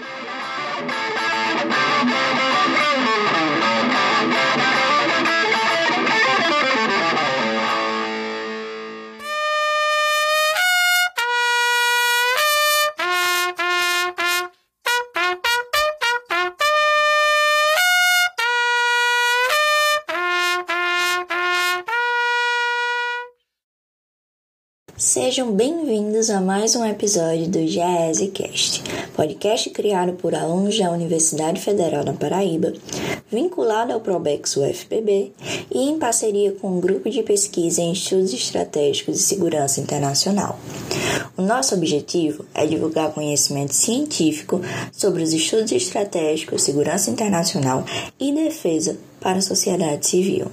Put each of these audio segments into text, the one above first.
Thank you. Sejam bem-vindos a mais um episódio do GESCast, podcast criado por alunos da Universidade Federal da Paraíba, vinculado ao Probex UFPB e em parceria com o um Grupo de Pesquisa em Estudos Estratégicos de Segurança Internacional. O nosso objetivo é divulgar conhecimento científico sobre os estudos estratégicos, segurança internacional e defesa para a sociedade civil.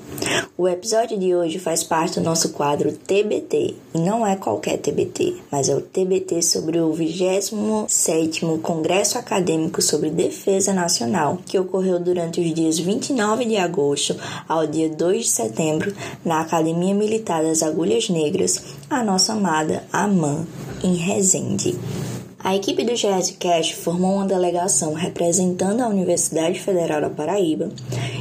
O episódio de hoje faz parte do nosso quadro TBT, e não é qualquer TBT, mas é o TBT sobre o 27º Congresso Acadêmico sobre Defesa Nacional, que ocorreu durante os dias 29 de agosto ao dia 2 de setembro na Academia Militar das Agulhas Negras, a nossa amada AMAN, em Resende. A equipe do GESCast formou uma delegação representando a Universidade Federal da Paraíba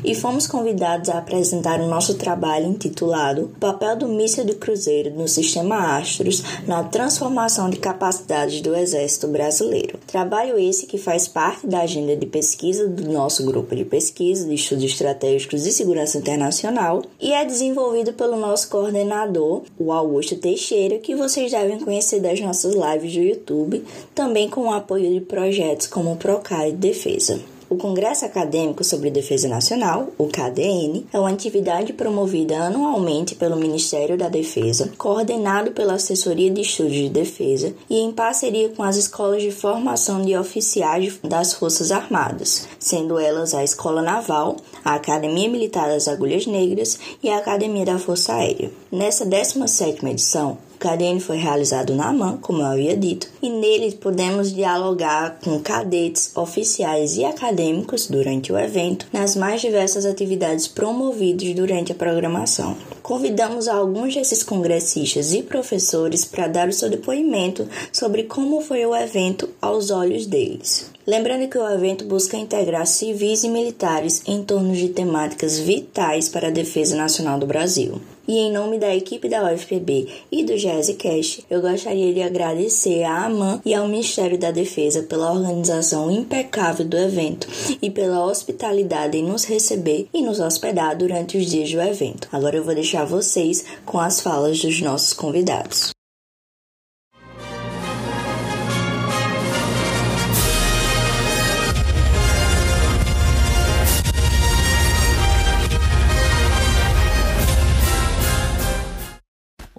e fomos convidados a apresentar o nosso trabalho intitulado papel do míssil do Cruzeiro no sistema Astros na transformação de capacidades do Exército Brasileiro. Trabalho esse que faz parte da agenda de pesquisa do nosso grupo de pesquisa de estudos estratégicos de segurança internacional e é desenvolvido pelo nosso coordenador, o Augusto Teixeira, que vocês devem conhecer das nossas lives do YouTube também com o apoio de projetos como o Procare Defesa. O Congresso Acadêmico sobre Defesa Nacional, o KDN, é uma atividade promovida anualmente pelo Ministério da Defesa, coordenado pela Assessoria de Estudos de Defesa e em parceria com as escolas de formação de oficiais das Forças Armadas, sendo elas a Escola Naval, a Academia Militar das Agulhas Negras e a Academia da Força Aérea. Nessa 17ª edição, KDN foi realizado na AMAN, como eu havia dito, e nele pudemos dialogar com cadetes, oficiais e acadêmicos durante o evento nas mais diversas atividades promovidas durante a programação. Convidamos alguns desses congressistas e professores para dar o seu depoimento sobre como foi o evento aos olhos deles. Lembrando que o evento busca integrar civis e militares em torno de temáticas vitais para a defesa nacional do Brasil. E em nome da equipe da UFPB e do GESCast, eu gostaria de agradecer à AMAN e ao Ministério da Defesa pela organização impecável do evento e pela hospitalidade em nos receber e nos hospedar durante os dias do evento. Agora eu vou deixar vocês com as falas dos nossos convidados.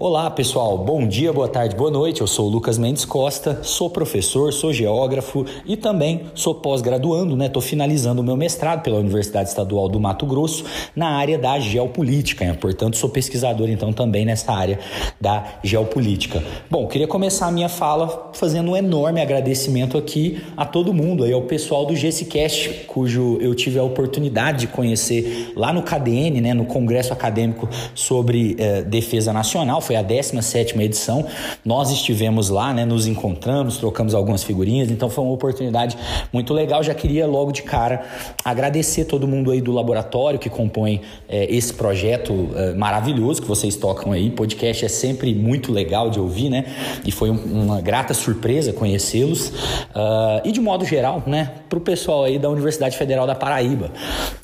Olá pessoal, bom dia, boa tarde, boa noite. Eu sou o Lucas Mendes Costa, sou professor, sou geógrafo e também sou pós-graduando, né? Estou finalizando o meu mestrado pela Universidade Estadual do Mato Grosso na área da geopolítica, né? portanto sou pesquisador então também nessa área da geopolítica. Bom, queria começar a minha fala fazendo um enorme agradecimento aqui a todo mundo, aí ao pessoal do GCCast, cujo eu tive a oportunidade de conhecer lá no KDN, né? No Congresso Acadêmico sobre eh, Defesa Nacional. Foi foi a 17 edição. Nós estivemos lá, né, nos encontramos, trocamos algumas figurinhas, então foi uma oportunidade muito legal. Já queria logo de cara agradecer todo mundo aí do laboratório que compõe é, esse projeto é, maravilhoso que vocês tocam aí. Podcast é sempre muito legal de ouvir, né? E foi um, uma grata surpresa conhecê-los. Uh, e de modo geral, né, para o pessoal aí da Universidade Federal da Paraíba,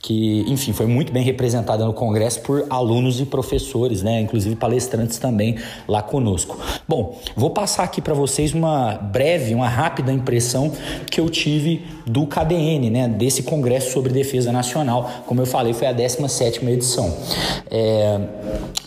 que, enfim, foi muito bem representada no congresso por alunos e professores, né? Inclusive palestrantes também também lá conosco. Bom, vou passar aqui para vocês uma breve, uma rápida impressão que eu tive do KDN, né, desse Congresso sobre Defesa Nacional. Como eu falei, foi a 17ª edição. É,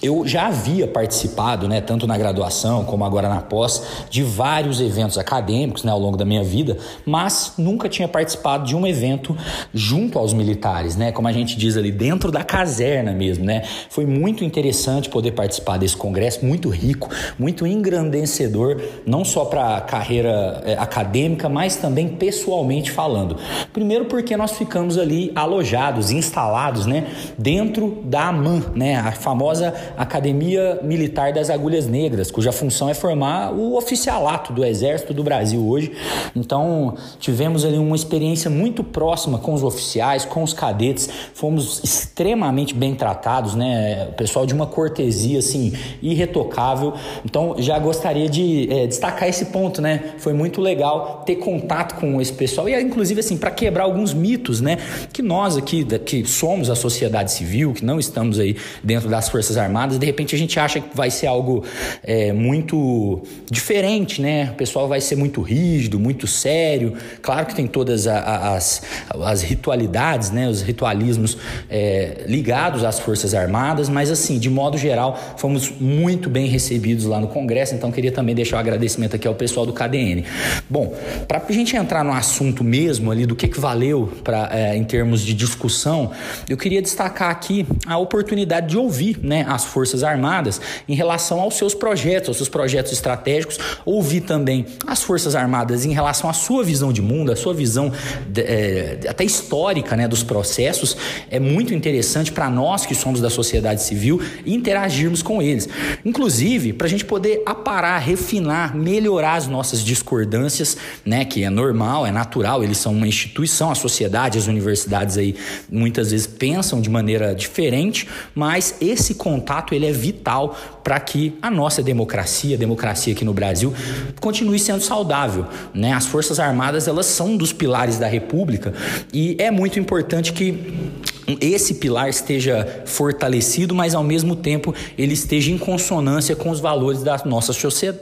eu já havia participado, né, tanto na graduação como agora na pós, de vários eventos acadêmicos né, ao longo da minha vida, mas nunca tinha participado de um evento junto aos militares, né, como a gente diz ali, dentro da caserna mesmo. Né? Foi muito interessante poder participar desse congresso, muito rico, muito engrandecedor, não só para a carreira é, acadêmica, mas também pessoalmente falando. Primeiro porque nós ficamos ali alojados, instalados, né, dentro da AMAN, né, a famosa Academia Militar das Agulhas Negras, cuja função é formar o oficialato do Exército do Brasil hoje. Então, tivemos ali uma experiência muito próxima com os oficiais, com os cadetes, fomos extremamente bem tratados, né? O pessoal de uma cortesia assim irretocável. Então, já gostaria de é, destacar esse ponto, né? Foi muito legal ter contato com esse pessoal e inclusive assim para quebrar alguns mitos, né? Que nós aqui que somos a sociedade civil, que não estamos aí dentro das forças armadas, de repente a gente acha que vai ser algo é, muito diferente, né? O pessoal vai ser muito rígido, muito sério. Claro que tem todas as, as ritualidades, né? Os ritualismos é, ligados às forças armadas, mas assim, de modo geral, fomos muito bem recebidos lá no Congresso. Então queria também deixar o um agradecimento aqui ao pessoal do KDN. Bom, para a gente entrar no assunto mesmo ali do que, que valeu para é, em termos de discussão, eu queria destacar aqui a oportunidade de ouvir, né, as Forças Armadas em relação aos seus projetos, aos seus projetos estratégicos, ouvir também as Forças Armadas em relação à sua visão de mundo, a sua visão é, até histórica, né, dos processos. É muito interessante para nós que somos da sociedade civil interagirmos com eles, inclusive para a gente poder aparar, refinar, melhorar as nossas discordâncias, né, que é normal, é natural. Eles são uma instituição, a sociedade, as universidades aí muitas vezes pensam de maneira diferente, mas esse contato ele é vital para que a nossa democracia, a democracia aqui no Brasil, continue sendo saudável. Né? As Forças Armadas elas são um dos pilares da República e é muito importante que esse pilar esteja fortalecido, mas ao mesmo tempo ele esteja em consonância com os valores da nossa,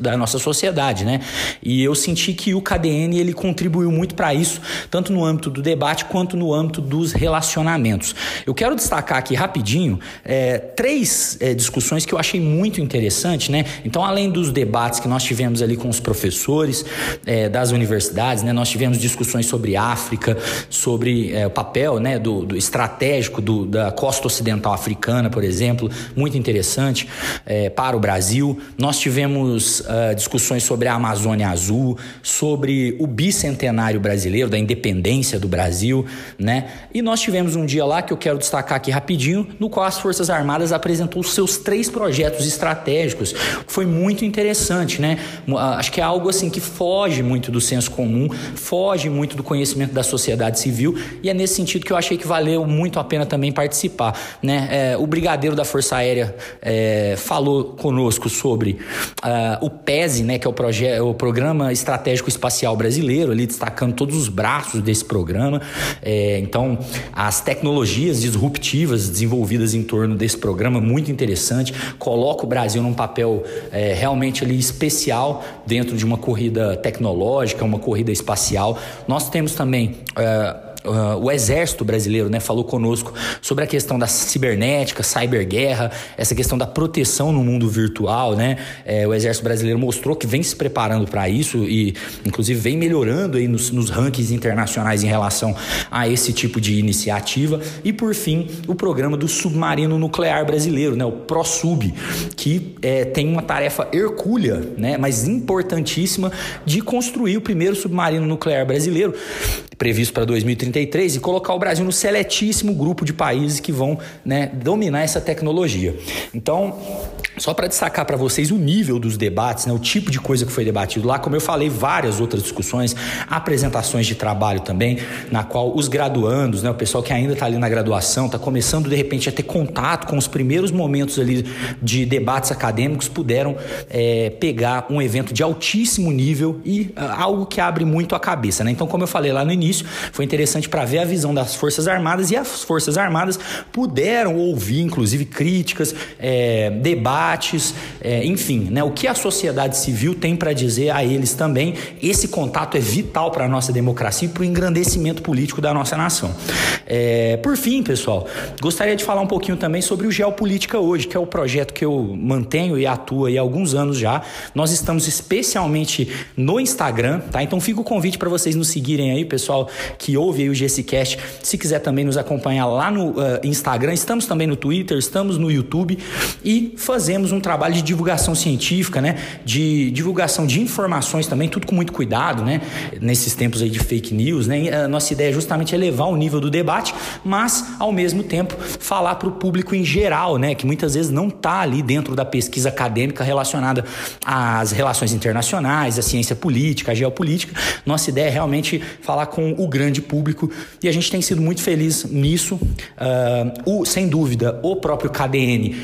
da nossa sociedade, né? E eu senti que o KDN ele contribuiu muito para isso, tanto no âmbito do debate quanto no âmbito dos relacionamentos. Eu quero destacar aqui rapidinho é, três é, discussões que eu achei muito interessante, né? Então, além dos debates que nós tivemos ali com os professores é, das universidades, né? Nós tivemos discussões sobre África, sobre é, o papel, né, do, do estratégico estratégico do, da costa ocidental africana, por exemplo, muito interessante é, para o Brasil. Nós tivemos uh, discussões sobre a Amazônia Azul, sobre o bicentenário brasileiro, da independência do Brasil, né? E nós tivemos um dia lá que eu quero destacar aqui rapidinho, no qual as Forças Armadas apresentou os seus três projetos estratégicos. Foi muito interessante, né? Acho que é algo assim que foge muito do senso comum, foge muito do conhecimento da sociedade civil, e é nesse sentido que eu achei que valeu muito a pena também participar. Né? É, o brigadeiro da Força Aérea é, falou conosco sobre uh, o PESE, né, que é o, projeto, o Programa Estratégico Espacial Brasileiro, ali destacando todos os braços desse programa. É, então, as tecnologias disruptivas desenvolvidas em torno desse programa, muito interessante, coloca o Brasil num papel é, realmente ali especial dentro de uma corrida tecnológica, uma corrida espacial. Nós temos também. Uh, Uh, o Exército Brasileiro né, falou conosco sobre a questão da cibernética, cyberguerra, essa questão da proteção no mundo virtual. Né? É, o Exército Brasileiro mostrou que vem se preparando para isso e, inclusive, vem melhorando aí nos, nos rankings internacionais em relação a esse tipo de iniciativa. E, por fim, o programa do submarino nuclear brasileiro, né, o ProSub, que é, tem uma tarefa hercúlea, né, mas importantíssima, de construir o primeiro submarino nuclear brasileiro previsto para 2033 e colocar o Brasil no seletíssimo grupo de países que vão né, dominar essa tecnologia. Então, só para destacar para vocês o nível dos debates, né, o tipo de coisa que foi debatido lá, como eu falei, várias outras discussões, apresentações de trabalho também, na qual os graduandos, né, o pessoal que ainda está ali na graduação, está começando de repente a ter contato com os primeiros momentos ali de debates acadêmicos, puderam é, pegar um evento de altíssimo nível e uh, algo que abre muito a cabeça. Né? Então, como eu falei lá no início, foi interessante para ver a visão das Forças Armadas e as Forças Armadas puderam ouvir, inclusive, críticas, é, debates é, enfim, né, o que a sociedade civil tem para dizer a eles também. Esse contato é vital para a nossa democracia e para o engrandecimento político da nossa nação. É, por fim, pessoal, gostaria de falar um pouquinho também sobre o Geopolítica Hoje, que é o projeto que eu mantenho e atuo há alguns anos já. Nós estamos especialmente no Instagram, tá? Então fica o convite para vocês nos seguirem aí, pessoal pessoal que ouve aí o GCCast, se quiser também nos acompanhar lá no uh, Instagram, estamos também no Twitter, estamos no YouTube e fazemos um trabalho de divulgação científica, né? De divulgação de informações também, tudo com muito cuidado, né? Nesses tempos aí de fake news, né? A nossa ideia é justamente elevar o nível do debate, mas ao mesmo tempo falar para o público em geral, né? Que muitas vezes não está ali dentro da pesquisa acadêmica relacionada às relações internacionais, à ciência política, à geopolítica. Nossa ideia é realmente falar com o grande público e a gente tem sido muito feliz nisso. Uh, o, sem dúvida, o próprio KDN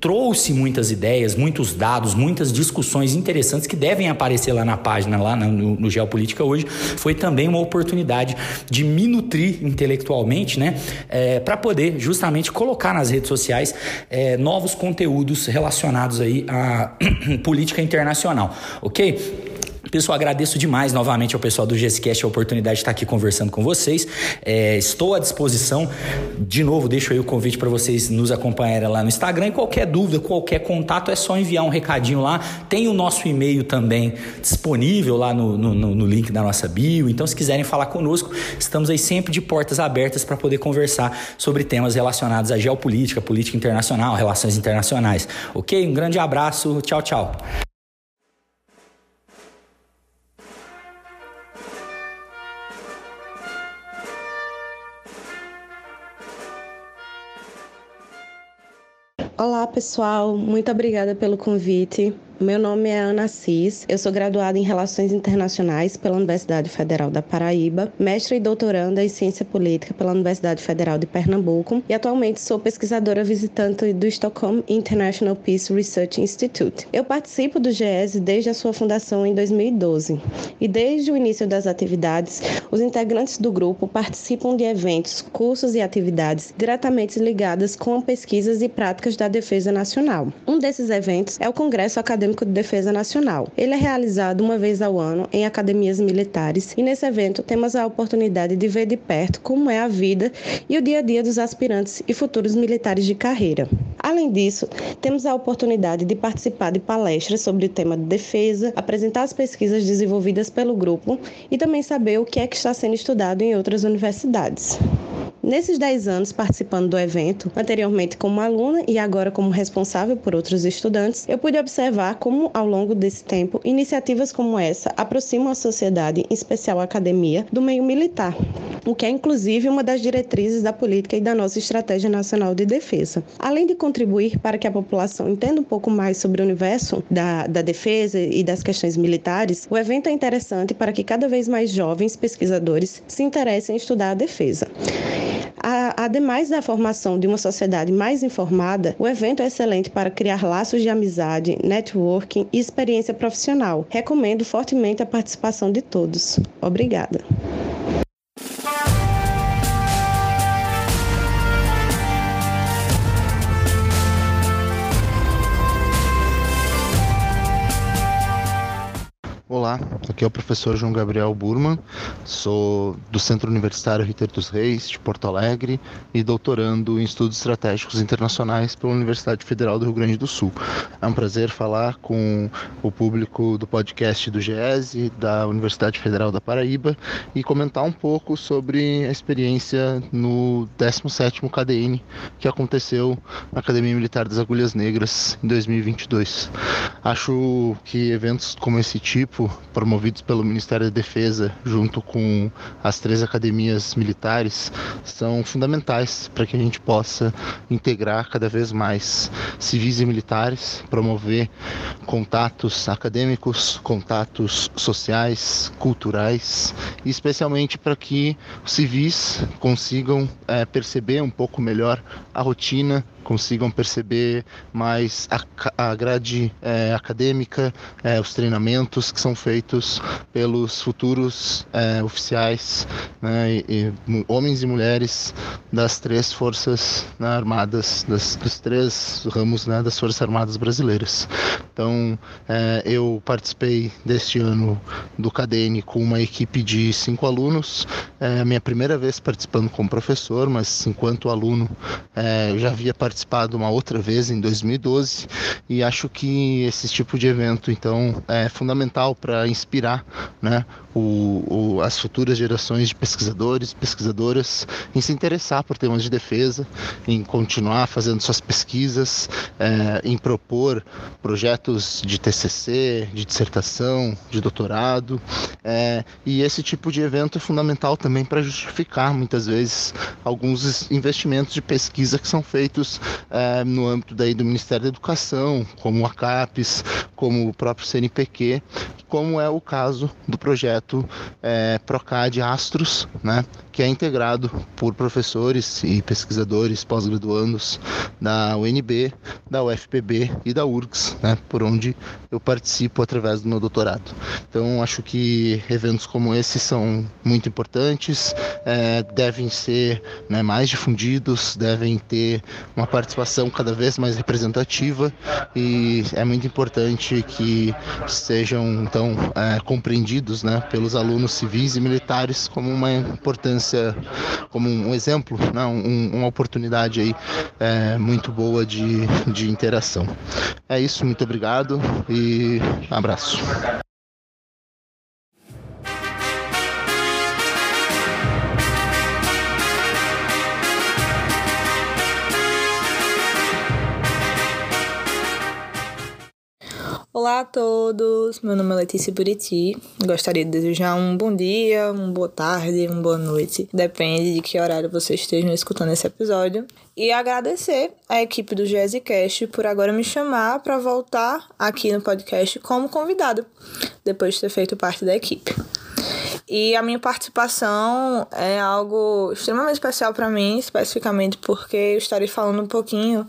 trouxe muitas ideias, muitos dados, muitas discussões interessantes que devem aparecer lá na página, lá no, no Geopolítica hoje. Foi também uma oportunidade de me nutrir intelectualmente, né? É, para poder justamente colocar nas redes sociais é, novos conteúdos relacionados aí à política internacional, ok? Pessoal, agradeço demais novamente ao pessoal do GSCast a oportunidade de estar aqui conversando com vocês. É, estou à disposição. De novo, deixo aí o convite para vocês nos acompanharem lá no Instagram. E qualquer dúvida, qualquer contato, é só enviar um recadinho lá. Tem o nosso e-mail também disponível lá no, no, no link da nossa bio. Então, se quiserem falar conosco, estamos aí sempre de portas abertas para poder conversar sobre temas relacionados à geopolítica, política internacional, relações internacionais. Ok? Um grande abraço. Tchau, tchau. Olá, pessoal. Muito obrigada pelo convite. Meu nome é Ana Cis, eu sou graduada em Relações Internacionais pela Universidade Federal da Paraíba, mestre e doutoranda em Ciência Política pela Universidade Federal de Pernambuco e atualmente sou pesquisadora visitante do Stockholm International Peace Research Institute. Eu participo do GES desde a sua fundação em 2012 e desde o início das atividades, os integrantes do grupo participam de eventos, cursos e atividades diretamente ligadas com pesquisas e práticas da defesa nacional. Um desses eventos é o Congresso Acadêmico Acadêmico de Defesa Nacional. Ele é realizado uma vez ao ano em academias militares e nesse evento temos a oportunidade de ver de perto como é a vida e o dia a dia dos aspirantes e futuros militares de carreira. Além disso, temos a oportunidade de participar de palestras sobre o tema de defesa, apresentar as pesquisas desenvolvidas pelo grupo e também saber o que é que está sendo estudado em outras universidades. Nesses 10 anos participando do evento, anteriormente como aluna e agora como responsável por outros estudantes, eu pude observar como, ao longo desse tempo, iniciativas como essa aproximam a sociedade, em especial a academia, do meio militar, o que é inclusive uma das diretrizes da política e da nossa Estratégia Nacional de Defesa. Além de contribuir para que a população entenda um pouco mais sobre o universo da, da defesa e das questões militares, o evento é interessante para que cada vez mais jovens pesquisadores se interessem em estudar a defesa. Ademais da formação de uma sociedade mais informada, o evento é excelente para criar laços de amizade, networking e experiência profissional. Recomendo fortemente a participação de todos. Obrigada. Olá, aqui é o professor João Gabriel Burman, sou do Centro Universitário Ritter dos Reis, de Porto Alegre, e doutorando em Estudos Estratégicos Internacionais pela Universidade Federal do Rio Grande do Sul. É um prazer falar com o público do podcast do GESE, da Universidade Federal da Paraíba, e comentar um pouco sobre a experiência no 17º KDN, que aconteceu na Academia Militar das Agulhas Negras em 2022. Acho que eventos como esse tipo promovidos pelo Ministério da Defesa, junto com as três academias militares, são fundamentais para que a gente possa integrar cada vez mais civis e militares, promover contatos acadêmicos, contatos sociais, culturais, e especialmente para que os civis consigam é, perceber um pouco melhor a rotina consigam perceber mais a, a grade é, acadêmica, é, os treinamentos que são feitos pelos futuros é, oficiais, né, e, e, homens e mulheres das três forças né, armadas, das, dos três ramos né, das forças armadas brasileiras. Então, é, eu participei deste ano do CADEN com uma equipe de cinco alunos. É a minha primeira vez participando como professor, mas enquanto aluno é, já havia participado participado uma outra vez em 2012 e acho que esse tipo de evento então é fundamental para inspirar, né, o, o, as futuras gerações de pesquisadores, pesquisadoras em se interessar por temas de defesa, em continuar fazendo suas pesquisas, é, em propor projetos de TCC, de dissertação, de doutorado, é, e esse tipo de evento é fundamental também para justificar muitas vezes alguns investimentos de pesquisa que são feitos é, no âmbito daí do Ministério da Educação, como a CAPES, como o próprio CNPq, como é o caso do projeto é, Procad Astros, né, que é integrado por professores e pesquisadores pós-graduandos da UNB, da UFPB e da URGS, né, por onde eu participo através do meu doutorado. Então, acho que eventos como esse são muito importantes, é, devem ser né, mais difundidos, devem ter uma participação cada vez mais representativa e é muito importante que sejam então é, compreendidos né, pelos alunos civis e militares como uma importância, como um exemplo, né, um, uma oportunidade aí é, muito boa de, de interação. É isso, muito obrigado e abraço. Olá a todos, meu nome é Letícia Buriti. Gostaria de desejar um bom dia, uma boa tarde, uma boa noite, depende de que horário vocês estejam escutando esse episódio. E agradecer à equipe do GESICast por agora me chamar para voltar aqui no podcast como convidado, depois de ter feito parte da equipe. E a minha participação é algo extremamente especial para mim, especificamente porque eu estarei falando um pouquinho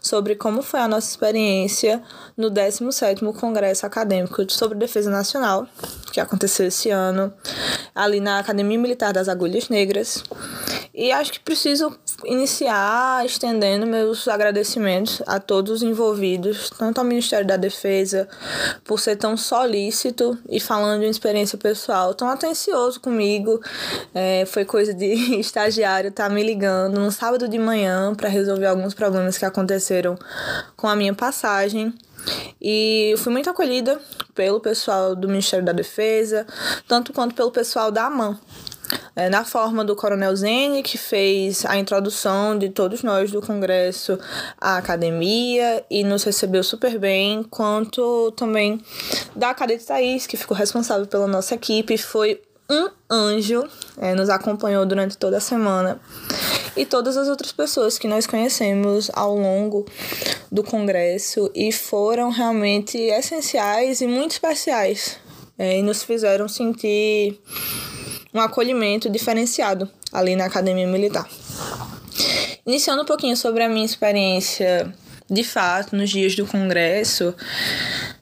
sobre como foi a nossa experiência no 17º Congresso Acadêmico sobre Defesa Nacional, que aconteceu esse ano, ali na Academia Militar das Agulhas Negras. E acho que preciso iniciar estendendo meus agradecimentos a todos os envolvidos, tanto ao Ministério da Defesa, por ser tão solícito e falando de uma experiência pessoal, tão atencioso comigo. É, foi coisa de estagiário estar tá me ligando no sábado de manhã para resolver alguns problemas que aconteceram com a minha passagem. E fui muito acolhida pelo pessoal do Ministério da Defesa, tanto quanto pelo pessoal da AMAN, é, na forma do Coronel Zene, que fez a introdução de todos nós do Congresso à academia e nos recebeu super bem, quanto também da Cadete Thaís, que ficou responsável pela nossa equipe, foi um anjo, é, nos acompanhou durante toda a semana. E todas as outras pessoas que nós conhecemos ao longo do congresso e foram realmente essenciais e muito especiais é, e nos fizeram sentir um acolhimento diferenciado ali na Academia Militar. Iniciando um pouquinho sobre a minha experiência de fato nos dias do congresso.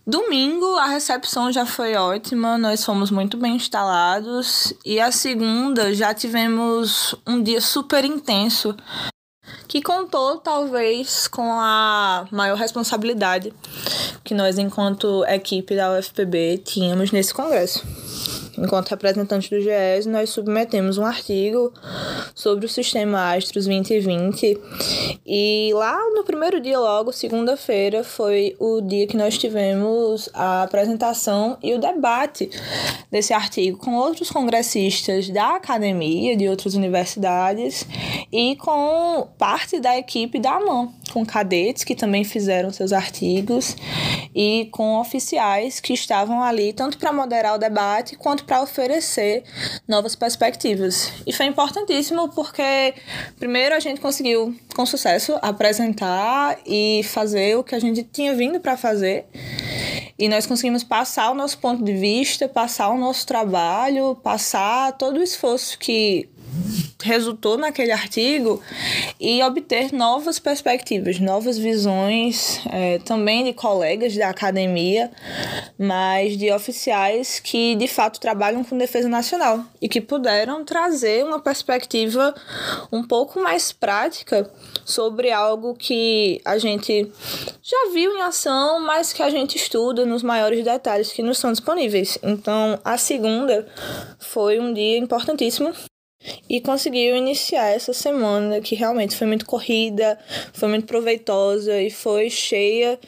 Domingo a recepção já foi ótima, nós fomos muito bem instalados. E a segunda já tivemos um dia super intenso que contou talvez com a maior responsabilidade que nós enquanto equipe da UFPB tínhamos nesse congresso enquanto representantes do GES, nós submetemos um artigo sobre o sistema Astros 2020. E lá no primeiro dia, logo, segunda-feira, foi o dia que nós tivemos a apresentação e o debate desse artigo com outros congressistas da academia, de outras universidades, e com parte da equipe da AMAN, com cadetes que também fizeram seus artigos e com oficiais que estavam ali tanto para moderar o debate quanto para oferecer novas perspectivas. E foi importantíssimo porque, primeiro, a gente conseguiu, com sucesso, apresentar e fazer o que a gente tinha vindo para fazer. E nós conseguimos passar o nosso ponto de vista, passar o nosso trabalho, passar todo o esforço que resultou naquele artigo e obter novas perspectivas, novas visões, é, também de colegas da academia, mas de oficiais que de fato trabalham com defesa nacional e que puderam trazer uma perspectiva um pouco mais prática sobre algo que a gente já viu em ação, mas que a gente estuda nos maiores detalhes que nos são disponíveis. Então, a segunda foi um dia importantíssimo e conseguiu iniciar essa semana que realmente foi muito corrida, foi muito proveitosa e foi cheia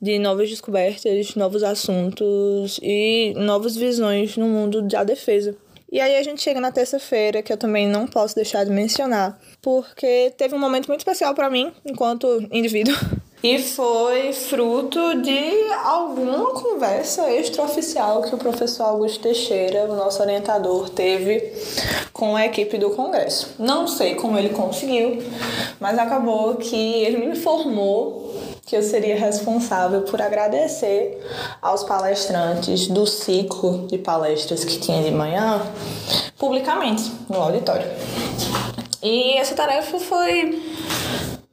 de novas descobertas, novos assuntos e novas visões no mundo da defesa. E aí a gente chega na terça-feira, que eu também não posso deixar de mencionar, porque teve um momento muito especial para mim, enquanto indivíduo. E foi fruto de alguma conversa extraoficial que o professor Augusto Teixeira, o nosso orientador, teve com a equipe do Congresso. Não sei como ele conseguiu, mas acabou que ele me informou que eu seria responsável por agradecer aos palestrantes do ciclo de palestras que tinha de manhã publicamente no auditório. E essa tarefa foi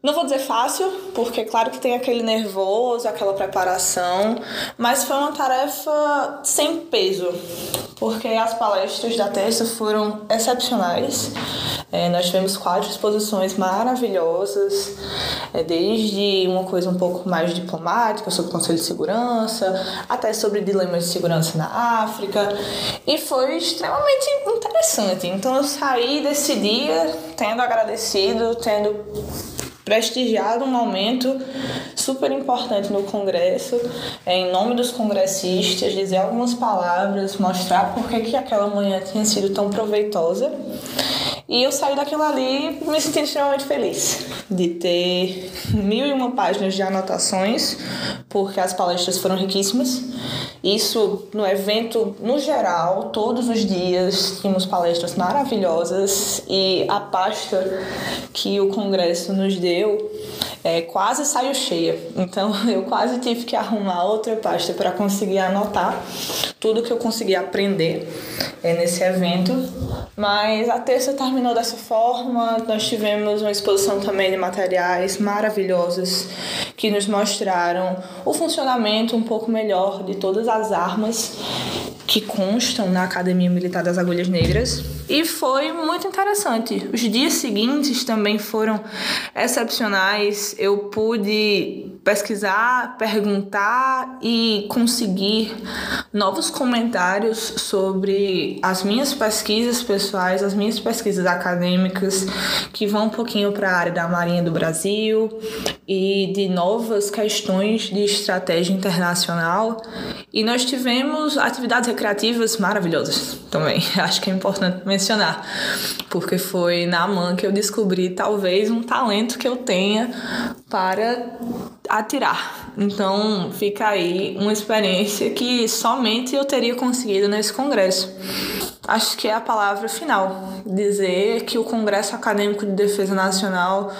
não vou dizer fácil, porque claro que tem aquele nervoso, aquela preparação, mas foi uma tarefa sem peso, porque as palestras da terça foram excepcionais. É, nós tivemos quatro exposições maravilhosas, é, desde uma coisa um pouco mais diplomática sobre o Conselho de Segurança, até sobre dilemas de segurança na África, e foi extremamente interessante. Então eu saí desse dia tendo agradecido, tendo prestigiado um momento super importante no Congresso, em nome dos congressistas, dizer algumas palavras, mostrar por que, que aquela manhã tinha sido tão proveitosa. E eu saí daquilo ali me sentindo extremamente feliz de ter mil e uma páginas de anotações, porque as palestras foram riquíssimas. Isso no evento, no geral, todos os dias tínhamos palestras maravilhosas e a pasta que o Congresso nos deu é, quase saiu cheia. Então eu quase tive que arrumar outra pasta para conseguir anotar tudo que eu consegui aprender é, nesse evento. Mas a terça terminou dessa forma. Nós tivemos uma exposição também de materiais maravilhosos que nos mostraram o funcionamento um pouco melhor de todas as armas que constam na Academia Militar das Agulhas Negras e foi muito interessante. Os dias seguintes também foram excepcionais. Eu pude pesquisar, perguntar e conseguir novos comentários sobre as minhas pesquisas pessoais, as minhas pesquisas acadêmicas que vão um pouquinho para a área da Marinha do Brasil e de novas questões de estratégia internacional. E nós tivemos atividades recreativas maravilhosas também. Acho que é importante mencionar, porque foi na AMAN que eu descobri talvez um talento que eu tenha para atirar. Então fica aí uma experiência que somente eu teria conseguido nesse congresso. Acho que é a palavra final. Dizer que o Congresso Acadêmico de Defesa Nacional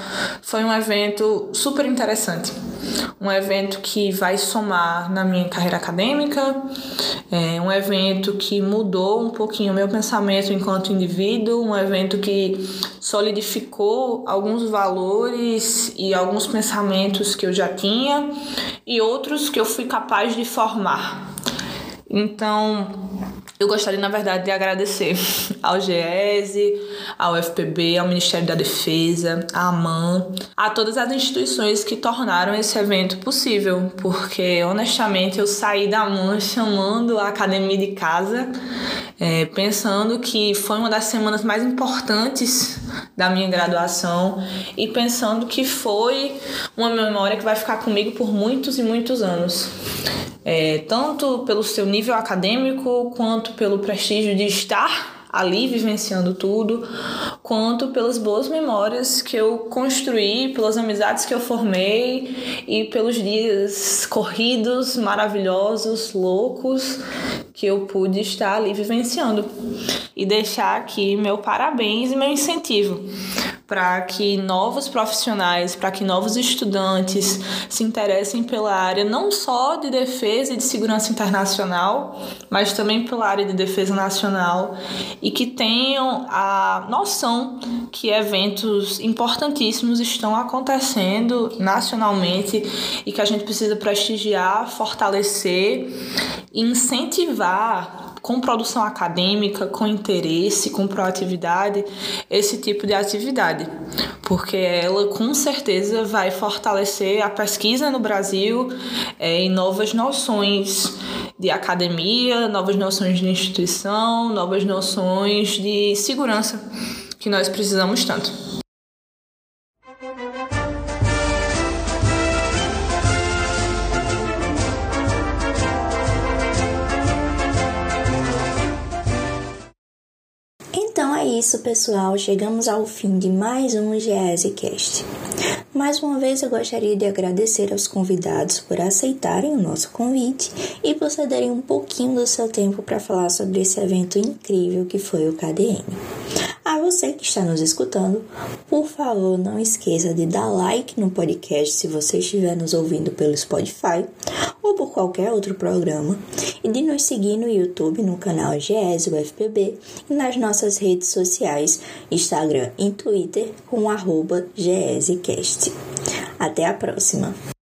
foi um evento super interessante. Um evento que vai somar na minha carreira acadêmica, é um evento que mudou um pouquinho o meu pensamento enquanto indivíduo, um evento que solidificou alguns valores e alguns pensamentos que eu já tinha e outros que eu fui capaz de formar. Então, eu gostaria, na verdade, de agradecer ao GESE, ao FPB, ao Ministério da Defesa, à AMAN, a todas as instituições que tornaram esse evento possível, porque, honestamente, eu saí da AMAN chamando a academia de casa, é, pensando que foi uma das semanas mais importantes da minha graduação e pensando que foi uma memória que vai ficar comigo por muitos e muitos anos. É, tanto pelo seu nível acadêmico quanto pelo prestígio de estar ali vivenciando tudo, quanto pelas boas memórias que eu construí, pelas amizades que eu formei e pelos dias corridos, maravilhosos, loucos que eu pude estar ali vivenciando. E deixar aqui meu parabéns e meu incentivo para que novos profissionais, para que novos estudantes se interessem pela área não só de defesa e de segurança internacional, mas também pela área de defesa nacional e que tenham a noção que eventos importantíssimos estão acontecendo nacionalmente e que a gente precisa prestigiar, fortalecer e incentivar com produção acadêmica, com interesse, com proatividade, esse tipo de atividade, porque ela com certeza vai fortalecer a pesquisa no Brasil é, em novas noções de academia, novas noções de instituição, novas noções de segurança que nós precisamos tanto. Isso, pessoal. Chegamos ao fim de mais um GESCast. Mais uma vez eu gostaria de agradecer aos convidados por aceitarem o nosso convite e por cederem um pouquinho do seu tempo para falar sobre esse evento incrível que foi o KDM. A você que está nos escutando, por favor, não esqueça de dar like no podcast se você estiver nos ouvindo pelo Spotify ou por qualquer outro programa e de nos seguir no YouTube no canal GES UFPB e nas nossas redes sociais, Instagram e Twitter com GEScast. Até a próxima!